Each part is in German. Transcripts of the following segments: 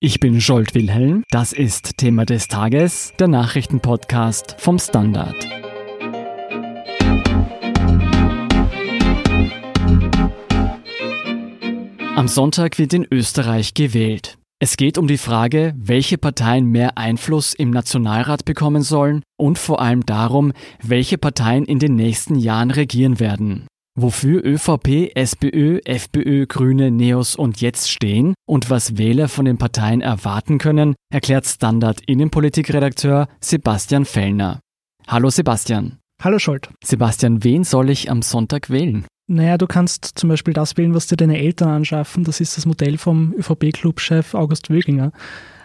Ich bin Scholt Wilhelm. Das ist Thema des Tages, der Nachrichtenpodcast vom Standard. Am Sonntag wird in Österreich gewählt. Es geht um die Frage, welche Parteien mehr Einfluss im Nationalrat bekommen sollen und vor allem darum, welche Parteien in den nächsten Jahren regieren werden. Wofür ÖVP, SPÖ, FPÖ, Grüne, Neos und Jetzt stehen und was Wähler von den Parteien erwarten können, erklärt Standard Innenpolitikredakteur Sebastian Fellner. Hallo Sebastian. Hallo Scholt. Sebastian, wen soll ich am Sonntag wählen? Naja, du kannst zum Beispiel das wählen, was dir deine Eltern anschaffen. Das ist das Modell vom ÖVP-Clubchef August Wöginger.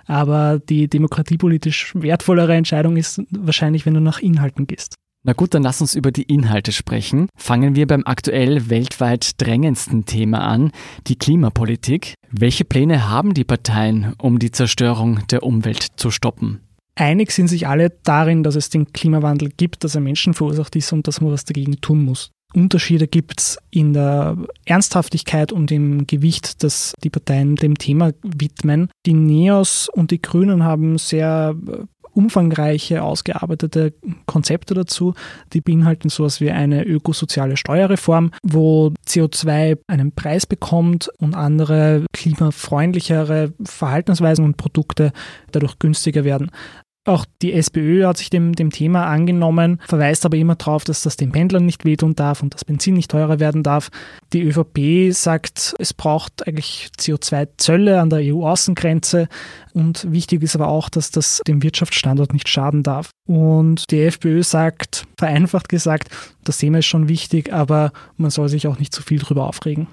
Aber die demokratiepolitisch wertvollere Entscheidung ist wahrscheinlich, wenn du nach Inhalten gehst. Na gut, dann lass uns über die Inhalte sprechen. Fangen wir beim aktuell weltweit drängendsten Thema an, die Klimapolitik. Welche Pläne haben die Parteien, um die Zerstörung der Umwelt zu stoppen? Einig sind sich alle darin, dass es den Klimawandel gibt, dass er Menschen verursacht ist und dass man was dagegen tun muss. Unterschiede gibt es in der Ernsthaftigkeit und im Gewicht, das die Parteien dem Thema widmen. Die Neos und die Grünen haben sehr umfangreiche, ausgearbeitete Konzepte dazu. Die beinhalten sowas wie eine ökosoziale Steuerreform, wo CO2 einen Preis bekommt und andere klimafreundlichere Verhaltensweisen und Produkte dadurch günstiger werden. Auch die SPÖ hat sich dem, dem Thema angenommen, verweist aber immer darauf, dass das den Pendlern nicht wehtun darf und das Benzin nicht teurer werden darf. Die ÖVP sagt, es braucht eigentlich CO2-Zölle an der EU-Außengrenze und wichtig ist aber auch, dass das dem Wirtschaftsstandort nicht schaden darf. Und die FPÖ sagt, vereinfacht gesagt, das Thema ist schon wichtig, aber man soll sich auch nicht zu viel drüber aufregen.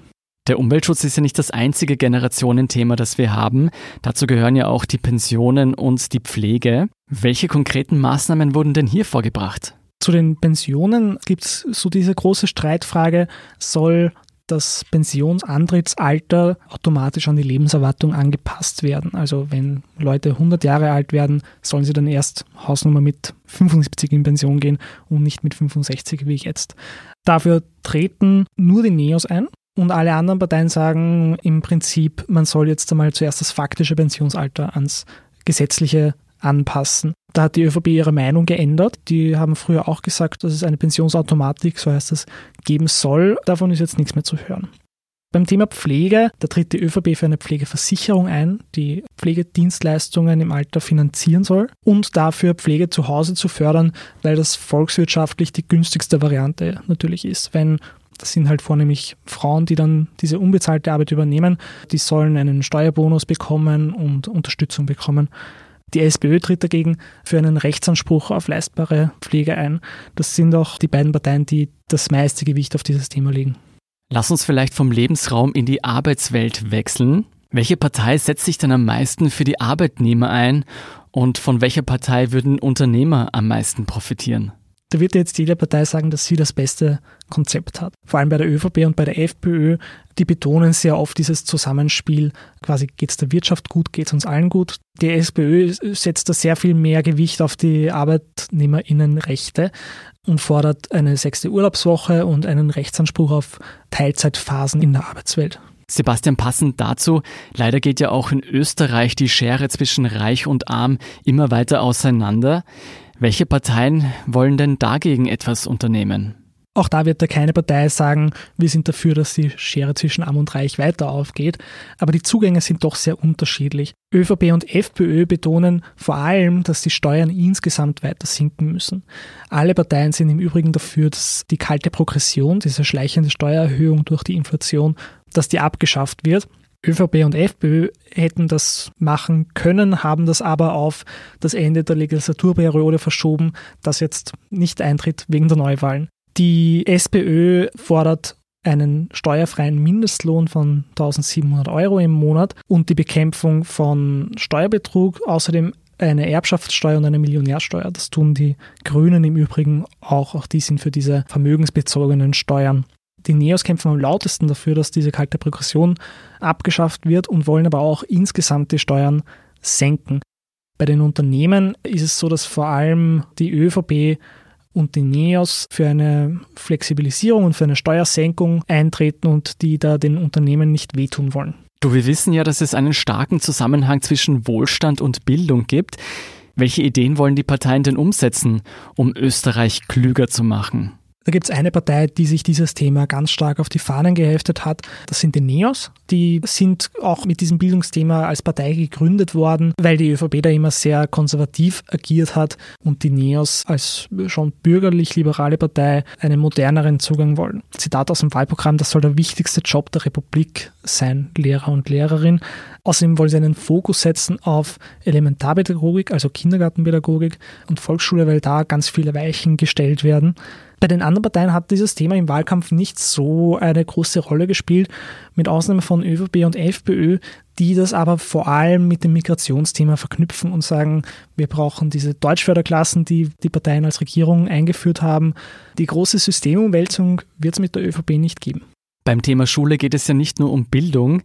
Der Umweltschutz ist ja nicht das einzige Generationenthema, das wir haben. Dazu gehören ja auch die Pensionen und die Pflege. Welche konkreten Maßnahmen wurden denn hier vorgebracht? Zu den Pensionen gibt es so diese große Streitfrage, soll das Pensionsantrittsalter automatisch an die Lebenserwartung angepasst werden. Also wenn Leute 100 Jahre alt werden, sollen sie dann erst Hausnummer mit 75 in Pension gehen und nicht mit 65 wie jetzt. Dafür treten nur die Neos ein. Und alle anderen Parteien sagen im Prinzip, man soll jetzt einmal zuerst das faktische Pensionsalter ans gesetzliche anpassen. Da hat die ÖVP ihre Meinung geändert. Die haben früher auch gesagt, dass es eine Pensionsautomatik, so heißt es, geben soll. Davon ist jetzt nichts mehr zu hören. Beim Thema Pflege, da tritt die ÖVP für eine Pflegeversicherung ein, die Pflegedienstleistungen im Alter finanzieren soll und dafür Pflege zu Hause zu fördern, weil das volkswirtschaftlich die günstigste Variante natürlich ist. Wenn das sind halt vornehmlich Frauen, die dann diese unbezahlte Arbeit übernehmen. Die sollen einen Steuerbonus bekommen und Unterstützung bekommen. Die SPÖ tritt dagegen für einen Rechtsanspruch auf leistbare Pflege ein. Das sind auch die beiden Parteien, die das meiste Gewicht auf dieses Thema legen. Lass uns vielleicht vom Lebensraum in die Arbeitswelt wechseln. Welche Partei setzt sich denn am meisten für die Arbeitnehmer ein und von welcher Partei würden Unternehmer am meisten profitieren? Da wird jetzt jede Partei sagen, dass sie das beste Konzept hat. Vor allem bei der ÖVP und bei der FPÖ, die betonen sehr oft dieses Zusammenspiel. Quasi geht es der Wirtschaft gut, geht es uns allen gut. Die SPÖ setzt da sehr viel mehr Gewicht auf die Arbeitnehmerinnenrechte und fordert eine sechste Urlaubswoche und einen Rechtsanspruch auf Teilzeitphasen in der Arbeitswelt. Sebastian, passend dazu, leider geht ja auch in Österreich die Schere zwischen Reich und Arm immer weiter auseinander. Welche Parteien wollen denn dagegen etwas unternehmen? Auch da wird da keine Partei sagen, wir sind dafür, dass die Schere zwischen Arm und Reich weiter aufgeht. Aber die Zugänge sind doch sehr unterschiedlich. ÖVP und FPÖ betonen vor allem, dass die Steuern insgesamt weiter sinken müssen. Alle Parteien sind im Übrigen dafür, dass die kalte Progression, diese schleichende Steuererhöhung durch die Inflation, dass die abgeschafft wird. ÖVP und FPÖ hätten das machen können, haben das aber auf das Ende der Legislaturperiode verschoben, das jetzt nicht eintritt wegen der Neuwahlen. Die SPÖ fordert einen steuerfreien Mindestlohn von 1700 Euro im Monat und die Bekämpfung von Steuerbetrug, außerdem eine Erbschaftssteuer und eine Millionärsteuer. Das tun die Grünen im Übrigen auch. Auch die sind für diese vermögensbezogenen Steuern die Neos kämpfen am lautesten dafür, dass diese kalte Progression abgeschafft wird und wollen aber auch insgesamt die Steuern senken. Bei den Unternehmen ist es so, dass vor allem die ÖVP und die NEOS für eine Flexibilisierung und für eine Steuersenkung eintreten und die da den Unternehmen nicht wehtun wollen. Du, wir wissen ja, dass es einen starken Zusammenhang zwischen Wohlstand und Bildung gibt. Welche Ideen wollen die Parteien denn umsetzen, um Österreich klüger zu machen? Da gibt es eine Partei, die sich dieses Thema ganz stark auf die Fahnen geheftet hat. Das sind die Neos. Die sind auch mit diesem Bildungsthema als Partei gegründet worden, weil die ÖVP da immer sehr konservativ agiert hat und die Neos als schon bürgerlich-liberale Partei einen moderneren Zugang wollen. Zitat aus dem Wahlprogramm, das soll der wichtigste Job der Republik sein, Lehrer und Lehrerin. Außerdem wollen sie einen Fokus setzen auf Elementarpädagogik, also Kindergartenpädagogik und Volksschule, weil da ganz viele Weichen gestellt werden. Bei den anderen Parteien hat dieses Thema im Wahlkampf nicht so eine große Rolle gespielt, mit Ausnahme von ÖVP und FPÖ, die das aber vor allem mit dem Migrationsthema verknüpfen und sagen, wir brauchen diese Deutschförderklassen, die die Parteien als Regierung eingeführt haben. Die große Systemumwälzung wird es mit der ÖVP nicht geben. Beim Thema Schule geht es ja nicht nur um Bildung.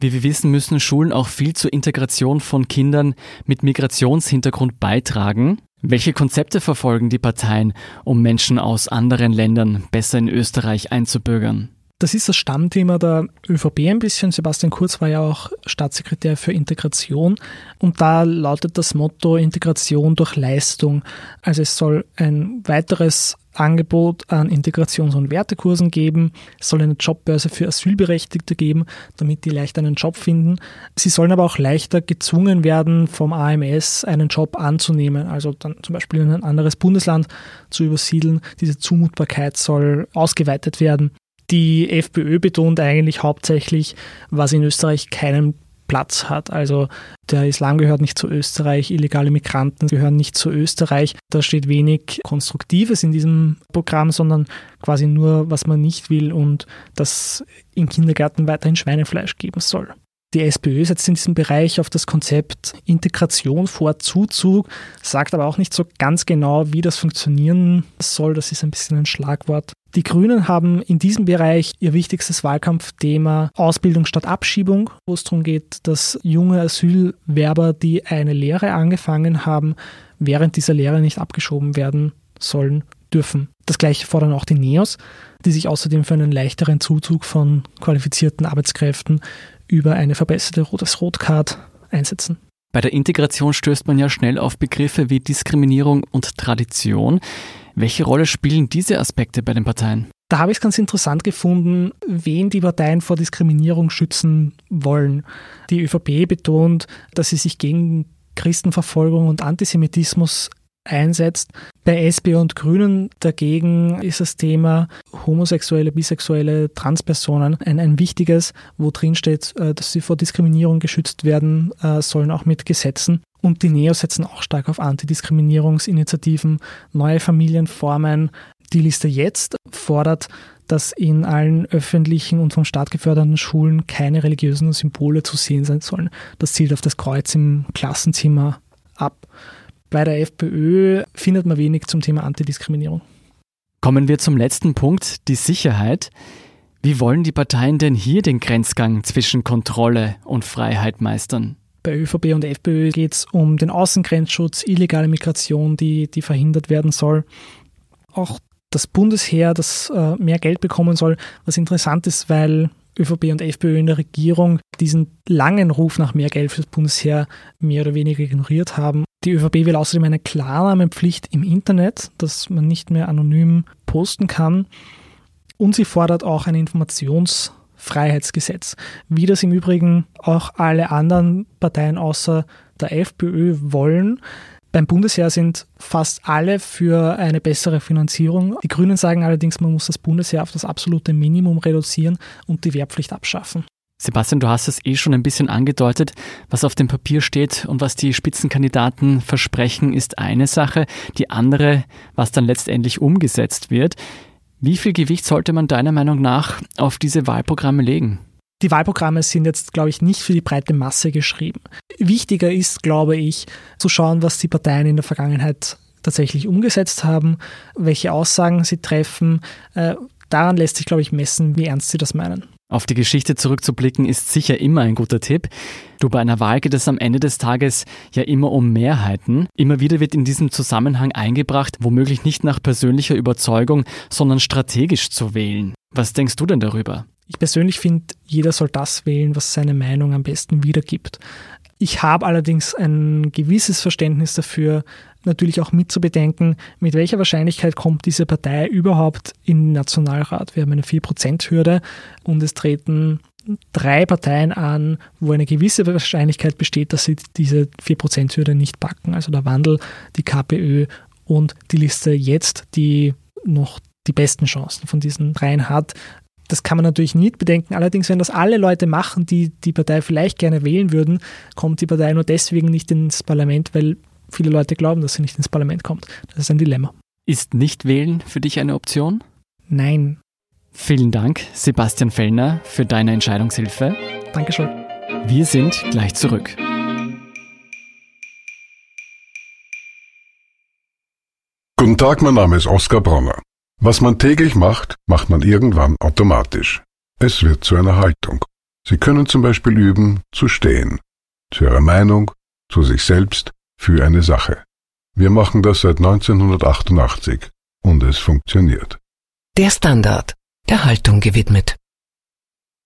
Wie wir wissen, müssen Schulen auch viel zur Integration von Kindern mit Migrationshintergrund beitragen. Welche Konzepte verfolgen die Parteien, um Menschen aus anderen Ländern besser in Österreich einzubürgern? Das ist das Stammthema der ÖVP ein bisschen. Sebastian Kurz war ja auch Staatssekretär für Integration und da lautet das Motto Integration durch Leistung. Also es soll ein weiteres Angebot an Integrations- und Wertekursen geben. Es soll eine Jobbörse für Asylberechtigte geben, damit die leichter einen Job finden. Sie sollen aber auch leichter gezwungen werden, vom AMS einen Job anzunehmen, also dann zum Beispiel in ein anderes Bundesland zu übersiedeln. Diese Zumutbarkeit soll ausgeweitet werden. Die FPÖ betont eigentlich hauptsächlich, was in Österreich keinen Platz hat. Also der Islam gehört nicht zu Österreich, illegale Migranten gehören nicht zu Österreich. Da steht wenig Konstruktives in diesem Programm, sondern quasi nur, was man nicht will und dass im Kindergarten weiterhin Schweinefleisch geben soll. Die SPÖ setzt in diesem Bereich auf das Konzept Integration vor Zuzug, sagt aber auch nicht so ganz genau, wie das funktionieren soll. Das ist ein bisschen ein Schlagwort. Die Grünen haben in diesem Bereich ihr wichtigstes Wahlkampfthema Ausbildung statt Abschiebung, wo es darum geht, dass junge Asylwerber, die eine Lehre angefangen haben, während dieser Lehre nicht abgeschoben werden sollen dürfen. Das gleiche fordern auch die NEOS, die sich außerdem für einen leichteren Zuzug von qualifizierten Arbeitskräften über eine verbesserte Rotes Rotcard einsetzen. Bei der Integration stößt man ja schnell auf Begriffe wie Diskriminierung und Tradition. Welche Rolle spielen diese Aspekte bei den Parteien? Da habe ich es ganz interessant gefunden, wen die Parteien vor Diskriminierung schützen wollen. Die ÖVP betont, dass sie sich gegen Christenverfolgung und Antisemitismus einsetzt. Bei SP und Grünen dagegen ist das Thema homosexuelle, bisexuelle, Transpersonen ein, ein wichtiges, wo drin steht, äh, dass sie vor Diskriminierung geschützt werden äh, sollen, auch mit Gesetzen. Und die Neo setzen auch stark auf Antidiskriminierungsinitiativen, neue Familienformen. Die Liste jetzt fordert, dass in allen öffentlichen und vom Staat geförderten Schulen keine religiösen Symbole zu sehen sein sollen. Das zielt auf das Kreuz im Klassenzimmer ab. Bei der FPÖ findet man wenig zum Thema Antidiskriminierung. Kommen wir zum letzten Punkt, die Sicherheit. Wie wollen die Parteien denn hier den Grenzgang zwischen Kontrolle und Freiheit meistern? Bei ÖVP und FPÖ geht es um den Außengrenzschutz, illegale Migration, die, die verhindert werden soll. Auch das Bundesheer, das äh, mehr Geld bekommen soll, was interessant ist, weil ÖVP und FPÖ in der Regierung diesen langen Ruf nach mehr Geld fürs Bundesheer mehr oder weniger ignoriert haben. Die ÖVP will außerdem eine Klarnahmepflicht im Internet, dass man nicht mehr anonym posten kann. Und sie fordert auch ein Informationsfreiheitsgesetz, wie das im Übrigen auch alle anderen Parteien außer der FPÖ wollen. Beim Bundesheer sind fast alle für eine bessere Finanzierung. Die Grünen sagen allerdings, man muss das Bundesheer auf das absolute Minimum reduzieren und die Wehrpflicht abschaffen. Sebastian, du hast es eh schon ein bisschen angedeutet. Was auf dem Papier steht und was die Spitzenkandidaten versprechen, ist eine Sache. Die andere, was dann letztendlich umgesetzt wird. Wie viel Gewicht sollte man deiner Meinung nach auf diese Wahlprogramme legen? Die Wahlprogramme sind jetzt, glaube ich, nicht für die breite Masse geschrieben. Wichtiger ist, glaube ich, zu schauen, was die Parteien in der Vergangenheit tatsächlich umgesetzt haben, welche Aussagen sie treffen. Äh, daran lässt sich, glaube ich, messen, wie ernst sie das meinen. Auf die Geschichte zurückzublicken ist sicher immer ein guter Tipp. Du, bei einer Wahl geht es am Ende des Tages ja immer um Mehrheiten. Immer wieder wird in diesem Zusammenhang eingebracht, womöglich nicht nach persönlicher Überzeugung, sondern strategisch zu wählen. Was denkst du denn darüber? Ich persönlich finde, jeder soll das wählen, was seine Meinung am besten wiedergibt. Ich habe allerdings ein gewisses Verständnis dafür, natürlich auch mitzubedenken, mit welcher Wahrscheinlichkeit kommt diese Partei überhaupt in den Nationalrat. Wir haben eine 4%-Hürde und es treten drei Parteien an, wo eine gewisse Wahrscheinlichkeit besteht, dass sie diese 4%-Hürde nicht packen. Also der Wandel, die KPÖ und die Liste jetzt, die noch die besten Chancen von diesen dreien hat. Das kann man natürlich nicht bedenken. Allerdings, wenn das alle Leute machen, die die Partei vielleicht gerne wählen würden, kommt die Partei nur deswegen nicht ins Parlament, weil viele Leute glauben, dass sie nicht ins Parlament kommt. Das ist ein Dilemma. Ist nicht wählen für dich eine Option? Nein. Vielen Dank, Sebastian Fellner, für deine Entscheidungshilfe. Dankeschön. Wir sind gleich zurück. Guten Tag, mein Name ist Oskar Bronner. Was man täglich macht, macht man irgendwann automatisch. Es wird zu einer Haltung. Sie können zum Beispiel üben, zu stehen. Zu Ihrer Meinung, zu sich selbst, für eine Sache. Wir machen das seit 1988 und es funktioniert. Der Standard, der Haltung gewidmet.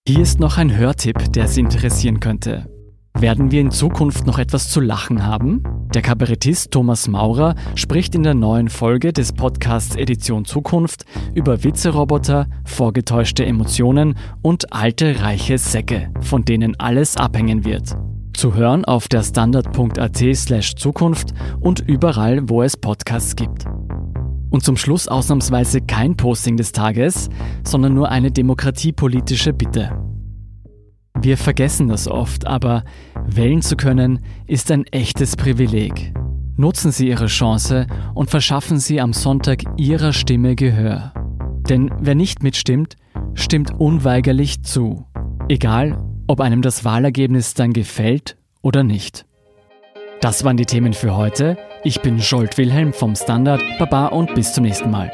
Hier ist noch ein Hörtipp, der Sie interessieren könnte. Werden wir in Zukunft noch etwas zu lachen haben? Der Kabarettist Thomas Maurer spricht in der neuen Folge des Podcasts Edition Zukunft über Witzeroboter, vorgetäuschte Emotionen und alte reiche Säcke, von denen alles abhängen wird. Zu hören auf der standard.at slash Zukunft und überall, wo es Podcasts gibt. Und zum Schluss ausnahmsweise kein Posting des Tages, sondern nur eine demokratiepolitische Bitte. Wir vergessen das oft, aber wählen zu können ist ein echtes Privileg. Nutzen Sie Ihre Chance und verschaffen Sie am Sonntag Ihrer Stimme Gehör. Denn wer nicht mitstimmt, stimmt unweigerlich zu. Egal, ob einem das Wahlergebnis dann gefällt oder nicht. Das waren die Themen für heute. Ich bin Scholt Wilhelm vom Standard. Baba und bis zum nächsten Mal.